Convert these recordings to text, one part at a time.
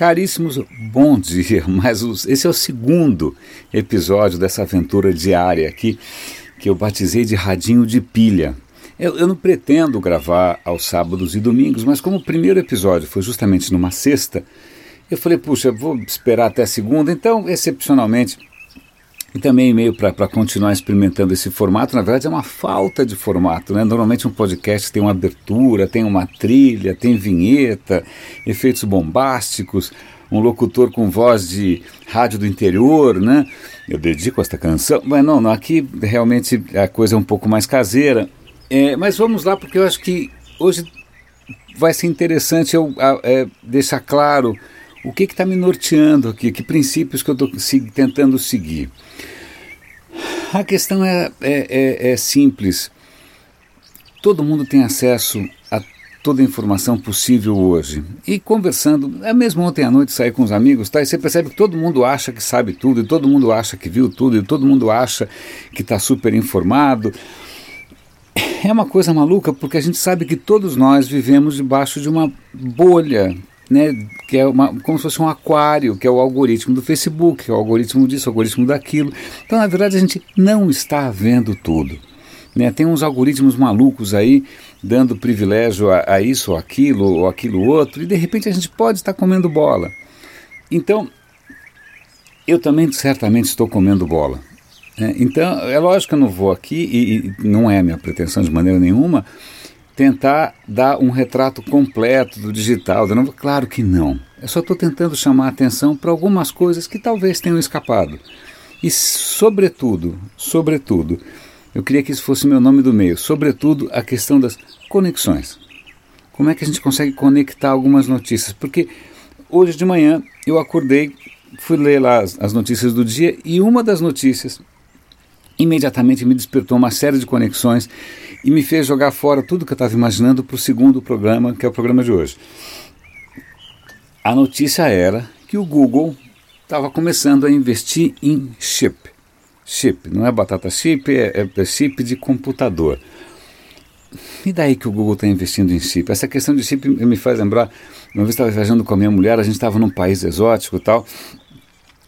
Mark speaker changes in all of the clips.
Speaker 1: Caríssimos, bom dia, mas os, esse é o segundo episódio dessa aventura diária aqui que eu batizei de Radinho de Pilha. Eu, eu, não pretendo gravar aos sábados e domingos, mas como o primeiro episódio foi justamente numa sexta, eu falei, puxa, vou esperar até segunda, então, excepcionalmente, e também meio para continuar experimentando esse formato, na verdade é uma falta de formato, né? Normalmente um podcast tem uma abertura, tem uma trilha, tem vinheta, efeitos bombásticos, um locutor com voz de rádio do interior, né? Eu dedico esta canção, mas não, não aqui realmente a coisa é um pouco mais caseira. É, mas vamos lá, porque eu acho que hoje vai ser interessante eu é, deixar claro o que está me norteando aqui, que princípios que eu estou tentando seguir. A questão é, é, é, é simples. Todo mundo tem acesso a toda a informação possível hoje. E conversando, é mesmo ontem à noite sair com os amigos, tá? E você percebe que todo mundo acha que sabe tudo, e todo mundo acha que viu tudo, e todo mundo acha que está super informado. É uma coisa maluca porque a gente sabe que todos nós vivemos debaixo de uma bolha né, que é uma, como se fosse um aquário, que é o algoritmo do Facebook, que é o algoritmo disso, o algoritmo daquilo. Então, na verdade, a gente não está vendo tudo. Né? Tem uns algoritmos malucos aí dando privilégio a, a isso ou aquilo ou aquilo outro, e de repente a gente pode estar comendo bola. Então, eu também certamente estou comendo bola. Né? Então, é lógico que eu não vou aqui, e, e não é minha pretensão de maneira nenhuma, tentar dar um retrato completo do digital. Do novo. Claro que não. Eu só estou tentando chamar a atenção para algumas coisas que talvez tenham escapado. E, sobretudo, sobretudo, eu queria que isso fosse meu nome do meio, sobretudo a questão das conexões. Como é que a gente consegue conectar algumas notícias? Porque hoje de manhã eu acordei, fui ler lá as, as notícias do dia e uma das notícias imediatamente me despertou uma série de conexões e me fez jogar fora tudo que eu estava imaginando para o segundo programa, que é o programa de hoje. A notícia era que o Google estava começando a investir em chip. Chip, não é batata chip, é, é chip de computador. E daí que o Google está investindo em chip? Essa questão de chip me faz lembrar, uma vez estava viajando com a minha mulher, a gente estava num país exótico e tal,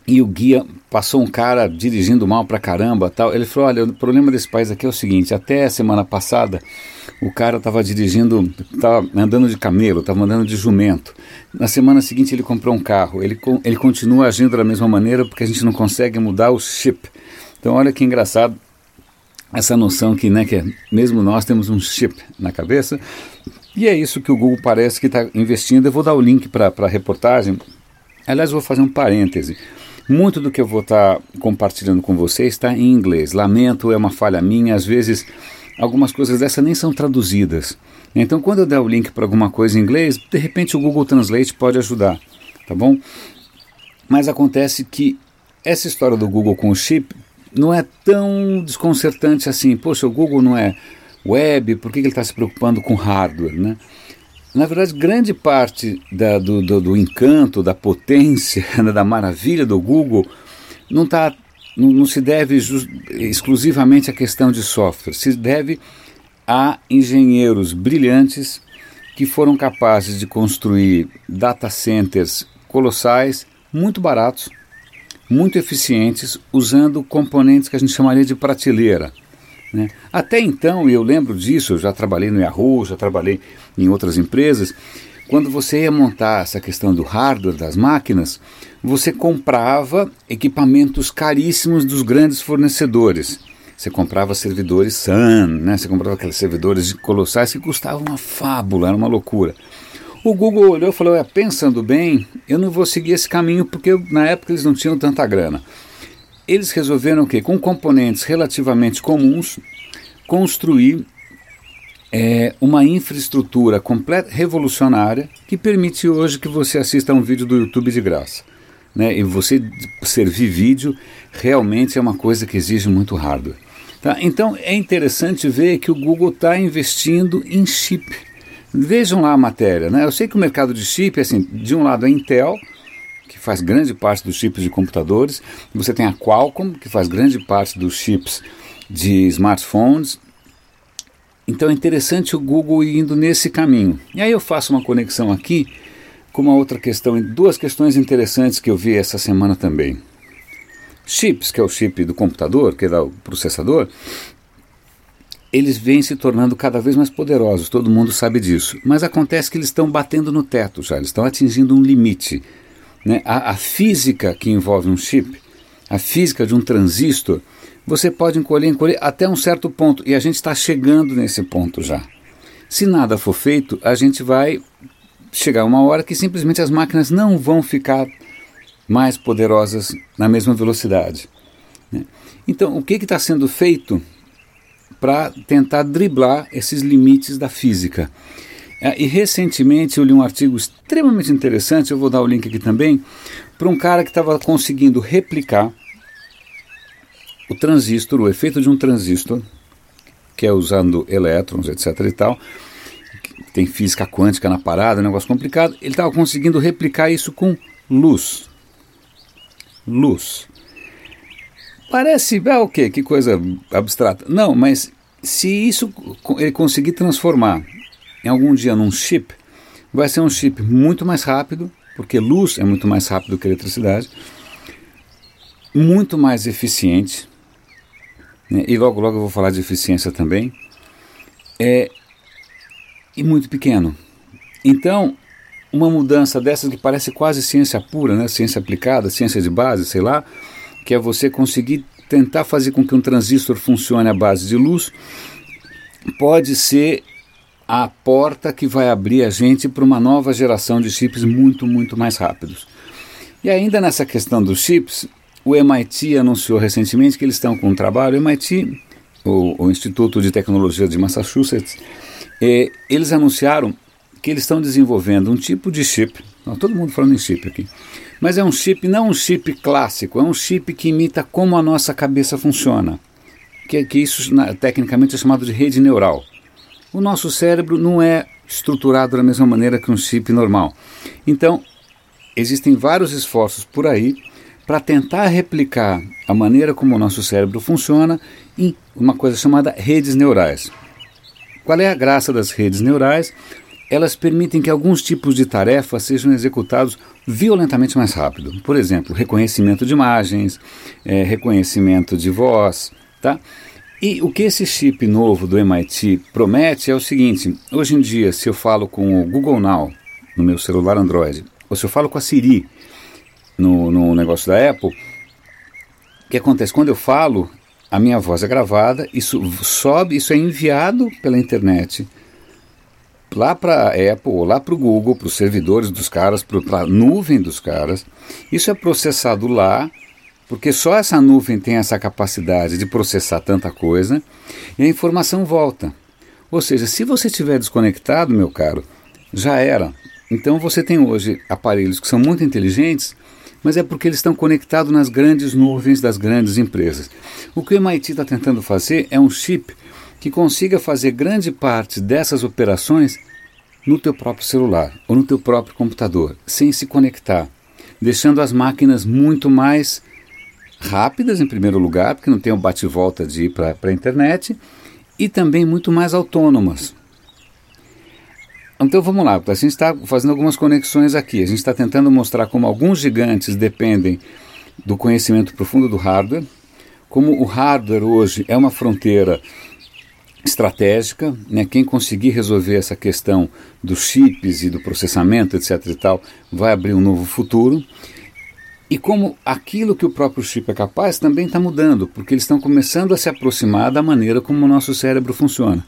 Speaker 1: e o guia passou um cara dirigindo mal pra caramba tal. Ele falou: Olha, o problema desse país aqui é o seguinte: até semana passada o cara estava dirigindo, estava andando de camelo, estava andando de jumento. Na semana seguinte ele comprou um carro. Ele, ele continua agindo da mesma maneira porque a gente não consegue mudar o chip. Então, olha que engraçado essa noção que, né, que é, mesmo nós temos um chip na cabeça. E é isso que o Google parece que está investindo. Eu vou dar o link para a reportagem. Aliás, vou fazer um parêntese. Muito do que eu vou estar tá compartilhando com vocês está em inglês. Lamento, é uma falha minha. Às vezes, algumas coisas dessas nem são traduzidas. Então, quando eu der o link para alguma coisa em inglês, de repente o Google Translate pode ajudar, tá bom? Mas acontece que essa história do Google com o chip não é tão desconcertante assim. Poxa, o Google não é web, por que ele está se preocupando com hardware, né? Na verdade, grande parte da, do, do, do, encanto, da potência, né, da maravilha do Google não, tá, não, não se deve exclusivamente à questão de software, se deve a engenheiros brilhantes que foram capazes de construir data centers colossais, muito baratos, muito eficientes, usando componentes que a gente chamaria de prateleira. Né? Até então, e eu lembro disso, eu já trabalhei no Yahoo, já trabalhei em outras empresas, quando você ia montar essa questão do hardware das máquinas, você comprava equipamentos caríssimos dos grandes fornecedores. Você comprava servidores Sun, né? você comprava aqueles servidores colossais que custavam uma fábula, era uma loucura. O Google olhou e falou: é, pensando bem, eu não vou seguir esse caminho porque na época eles não tinham tanta grana eles resolveram que, com componentes relativamente comuns, construir é, uma infraestrutura completa, revolucionária que permite hoje que você assista a um vídeo do YouTube de graça. Né? E você servir vídeo realmente é uma coisa que exige muito hardware. Tá? Então é interessante ver que o Google está investindo em chip. Vejam lá a matéria. Né? Eu sei que o mercado de chip, assim, de um lado a Intel, faz grande parte dos chips de computadores. Você tem a Qualcomm, que faz grande parte dos chips de smartphones. Então é interessante o Google indo nesse caminho. E aí eu faço uma conexão aqui com uma outra questão, duas questões interessantes que eu vi essa semana também. Chips, que é o chip do computador, que é o processador, eles vêm se tornando cada vez mais poderosos, todo mundo sabe disso. Mas acontece que eles estão batendo no teto já, eles estão atingindo um limite. Né? A, a, física que envolve um chip, a física de um transistor, você pode encolher, encolher até um certo ponto, e a gente está chegando nesse ponto já. Se nada for feito, a gente vai chegar uma hora que simplesmente as máquinas não vão ficar mais poderosas na mesma velocidade. Né? Então, o que está sendo feito para tentar driblar esses limites da física. É, e recentemente eu li um artigo extremamente interessante, eu vou dar o link aqui também, para um cara que estava conseguindo replicar o transistor, o efeito de um transistor, que é usando elétrons, etc. e tal. Tem física quântica na parada, um negócio complicado. Ele estava conseguindo replicar isso com luz. Luz. Parece, ah, o? Que coisa abstrata. Não, mas se isso ele conseguir transformar em algum dia num chip, vai ser um chip muito mais rápido, porque luz é muito mais rápido que eletricidade, muito mais eficiente, né? e logo logo eu vou falar de eficiência também, é, e muito pequeno. Então, uma mudança dessas que parece quase ciência pura, né? ciência aplicada, ciência de base, sei lá, que é você conseguir tentar fazer com que um transistor funcione à base de luz, pode ser a porta que vai abrir a gente para uma nova geração de chips muito, muito mais rápidos. E ainda nessa questão dos chips, o MIT anunciou recentemente que eles estão com um trabalho, o MIT, o, o Instituto de Tecnologia de Massachusetts, eh, eles anunciaram que eles estão desenvolvendo um tipo de chip, todo mundo falando em chip aqui, mas é um chip, não um chip clássico, é um chip que imita como a nossa cabeça funciona. Que, que isso na, tecnicamente é chamado de rede neural. O nosso cérebro não é estruturado da mesma maneira que um chip normal. Então, existem vários esforços por aí para tentar replicar a maneira como o nosso cérebro funciona em uma coisa chamada redes neurais. Qual é a graça das redes neurais? elas permitem que alguns tipos de tarefas sejam executados violentamente mais rápido. Por exemplo, reconhecimento de imagens, é, reconhecimento de voz, tá? E o que esse chip novo do MIT promete é o seguinte: hoje em dia, se eu falo com o Google Now no meu celular Android, ou se eu falo com a Siri no, no negócio da Apple, o que acontece? Quando eu falo, a minha voz é gravada, isso sobe, isso é enviado pela internet lá para a Apple, ou lá para o Google, para os servidores dos caras, para a nuvem dos caras. Isso é processado lá, porque só essa nuvem tem essa capacidade de processar tanta coisa, e a informação volta. Ou seja, se você estiver desconectado, meu caro, já era. Então você tem hoje aparelhos que são muito inteligentes, mas é porque eles estão conectados nas grandes nuvens das grandes empresas. O que o MIT está tentando fazer é um chip que consiga fazer grande parte dessas operações no teu próprio celular ou no teu próprio computador, sem se conectar, deixando as máquinas muito mais rápidas em primeiro lugar, porque não tem o bate-volta de ir para a internet, e também muito mais autônomas. Então vamos lá, a gente está fazendo algumas conexões aqui. A gente está tentando mostrar como alguns gigantes dependem do conhecimento profundo do hardware, como o hardware hoje é uma fronteira estratégica, né? quem conseguir resolver essa questão dos chips e do processamento, etc. e tal, vai abrir um novo futuro. E como aquilo que o próprio chip é capaz também está mudando, porque eles estão começando a se aproximar da maneira como o nosso cérebro funciona.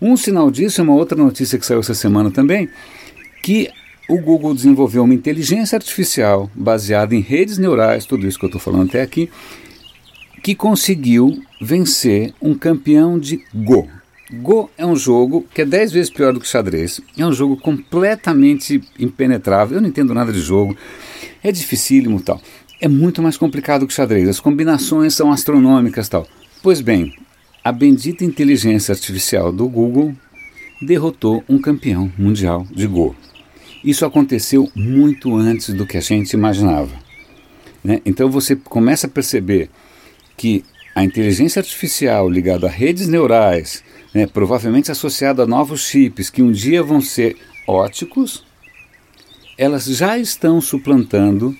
Speaker 1: Um sinal disso é uma outra notícia que saiu essa semana também, que o Google desenvolveu uma inteligência artificial baseada em redes neurais, tudo isso que eu estou falando até aqui, que conseguiu vencer um campeão de Go. Go é um jogo que é 10 vezes pior do que xadrez. É um jogo completamente impenetrável. Eu não entendo nada de jogo. É dificílimo tal. É muito mais complicado que xadrez. As combinações são astronômicas tal. Pois bem, a bendita inteligência artificial do Google derrotou um campeão mundial de Go. Isso aconteceu muito antes do que a gente imaginava. Né? Então você começa a perceber que a inteligência artificial ligada a redes neurais, né, provavelmente associada a novos chips que um dia vão ser óticos, elas já estão suplantando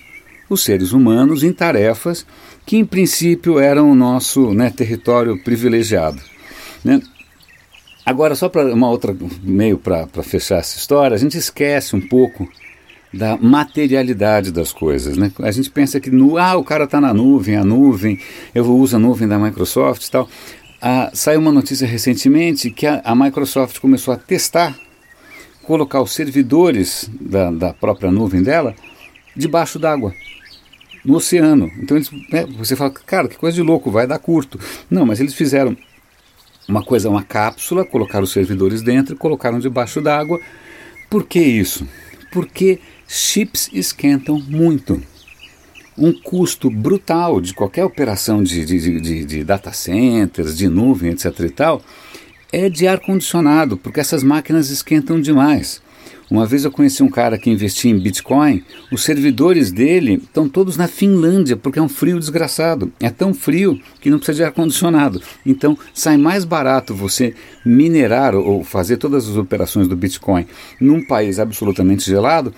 Speaker 1: os seres humanos em tarefas que, em princípio, eram o nosso né, território privilegiado. Né? Agora, só para uma outra meio para fechar essa história, a gente esquece um pouco da materialidade das coisas. Né? A gente pensa que no, ah, o cara está na nuvem, a nuvem, eu uso a nuvem da Microsoft e tal. Ah, saiu uma notícia recentemente que a, a, Microsoft começou a testar colocar os servidores da, da própria nuvem dela debaixo d'água, no oceano. Então eles, né, você fala, cara, que coisa de louco, vai dar curto. Não, mas eles fizeram uma coisa, uma cápsula, colocaram os servidores dentro e colocaram debaixo d'água. Por que isso? Porque chips esquentam muito. Um custo brutal de qualquer operação de, de, de, de data centers, de nuvem, etc. e tal, é de ar-condicionado, porque essas máquinas esquentam demais. Uma vez eu conheci um cara que investia em Bitcoin, os servidores dele estão todos na Finlândia, porque é um frio desgraçado. É tão frio que não precisa de ar-condicionado. Então sai mais barato você minerar ou fazer todas as operações do Bitcoin num país absolutamente gelado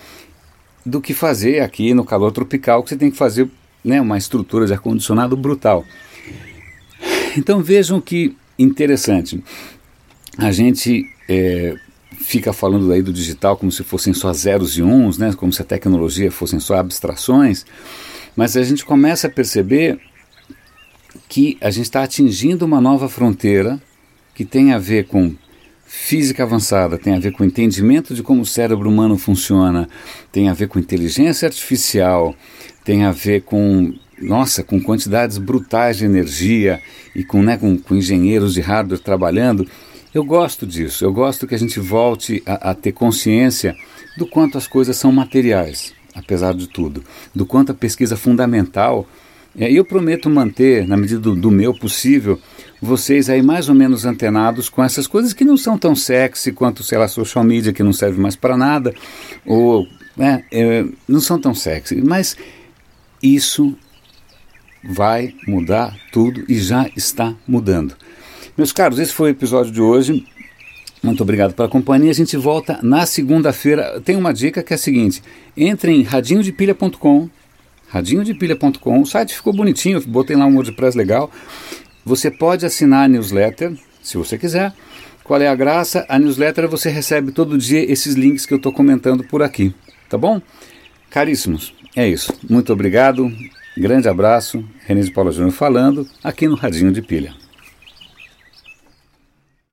Speaker 1: do que fazer aqui no calor tropical, que você tem que fazer né, uma estrutura de ar-condicionado brutal. Então vejam que interessante. A gente é, fica falando aí do digital como se fossem só zeros e uns, né? como se a tecnologia fossem só abstrações, mas a gente começa a perceber que a gente está atingindo uma nova fronteira que tem a ver com física avançada, tem a ver com entendimento de como o cérebro humano funciona, tem a ver com inteligência artificial, tem a ver com nossa, com quantidades brutais de energia e com, né, com, com engenheiros de hardware trabalhando. Eu gosto disso, eu gosto que a gente volte a, a ter consciência do quanto as coisas são materiais, apesar de tudo, do quanto a pesquisa fundamental. E eu prometo manter, na medida do, do, meu possível, vocês aí mais ou menos antenados com essas coisas que não são tão sexy quanto, sei lá, social media que não serve mais para nada, ou né, é, não são tão sexy, mas isso vai mudar tudo e já está mudando. Meus caros, esse foi o episódio de hoje. Muito obrigado pela companhia. A gente volta na segunda-feira. Tem uma dica que é a seguinte: entre em radinhodepilha.com, radinhodepilha.com. O site ficou bonitinho, botei lá um WordPress legal. Você pode assinar a newsletter, se você quiser. Qual é a graça? A newsletter você recebe todo dia esses links que eu estou comentando por aqui, tá bom? Caríssimos, é isso. Muito obrigado. Grande abraço. René de Paula Júnior falando aqui no Radinho de Pilha.